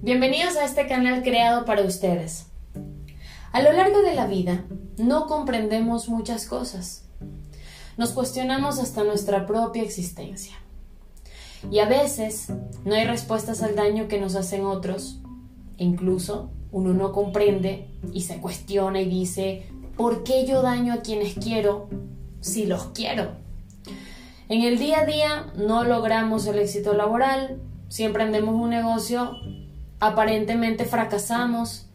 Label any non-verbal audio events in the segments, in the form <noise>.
Bienvenidos a este canal creado para ustedes. A lo largo de la vida no comprendemos muchas cosas. Nos cuestionamos hasta nuestra propia existencia. Y a veces no hay respuestas al daño que nos hacen otros. incluso uno no comprende y se cuestiona y dice, ¿por qué yo daño a quienes quiero si los quiero? En el día a día no logramos el éxito laboral, si emprendemos un negocio aparentemente fracasamos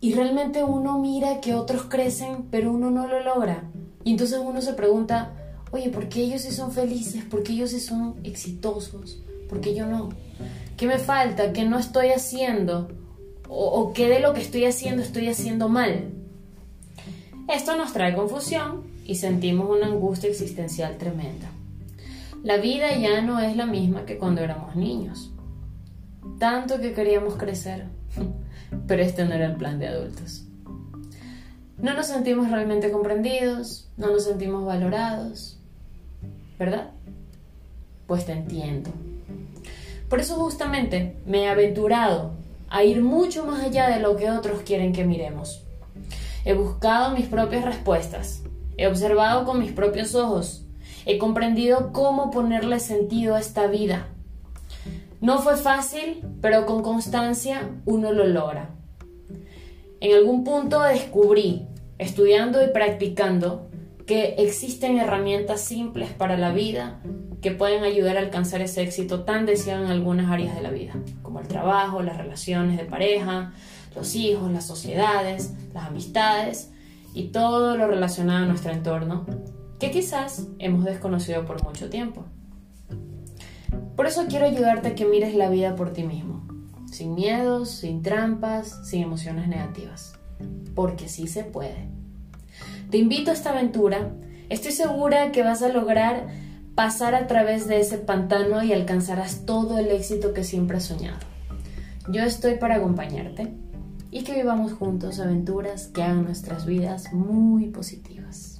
y realmente uno mira que otros crecen, pero uno no lo logra. Y entonces uno se pregunta, oye, ¿por qué ellos sí son felices? ¿Por qué ellos sí son exitosos? ¿Por qué yo no? ¿Qué me falta? ¿Qué no estoy haciendo? ¿O, o qué de lo que estoy haciendo estoy haciendo mal? Esto nos trae confusión y sentimos una angustia existencial tremenda. La vida ya no es la misma que cuando éramos niños tanto que queríamos crecer, <laughs> pero este no era el plan de adultos. No nos sentimos realmente comprendidos, no nos sentimos valorados, ¿verdad? Pues te entiendo. Por eso justamente me he aventurado a ir mucho más allá de lo que otros quieren que miremos. He buscado mis propias respuestas, he observado con mis propios ojos, he comprendido cómo ponerle sentido a esta vida no fue fácil, pero con constancia uno lo logra. En algún punto descubrí, estudiando y practicando, que existen herramientas simples para la vida que pueden ayudar a alcanzar ese éxito tan deseado en algunas áreas de la vida, como el trabajo, las relaciones de pareja, los hijos, las sociedades, las amistades y todo lo relacionado a nuestro entorno, que quizás hemos desconocido por mucho tiempo. Por eso quiero ayudarte a que mires la vida por ti mismo, sin miedos, sin trampas, sin emociones negativas, porque sí se puede. Te invito a esta aventura, estoy segura que vas a lograr pasar a través de ese pantano y alcanzarás todo el éxito que siempre has soñado. Yo estoy para acompañarte y que vivamos juntos aventuras que hagan nuestras vidas muy positivas.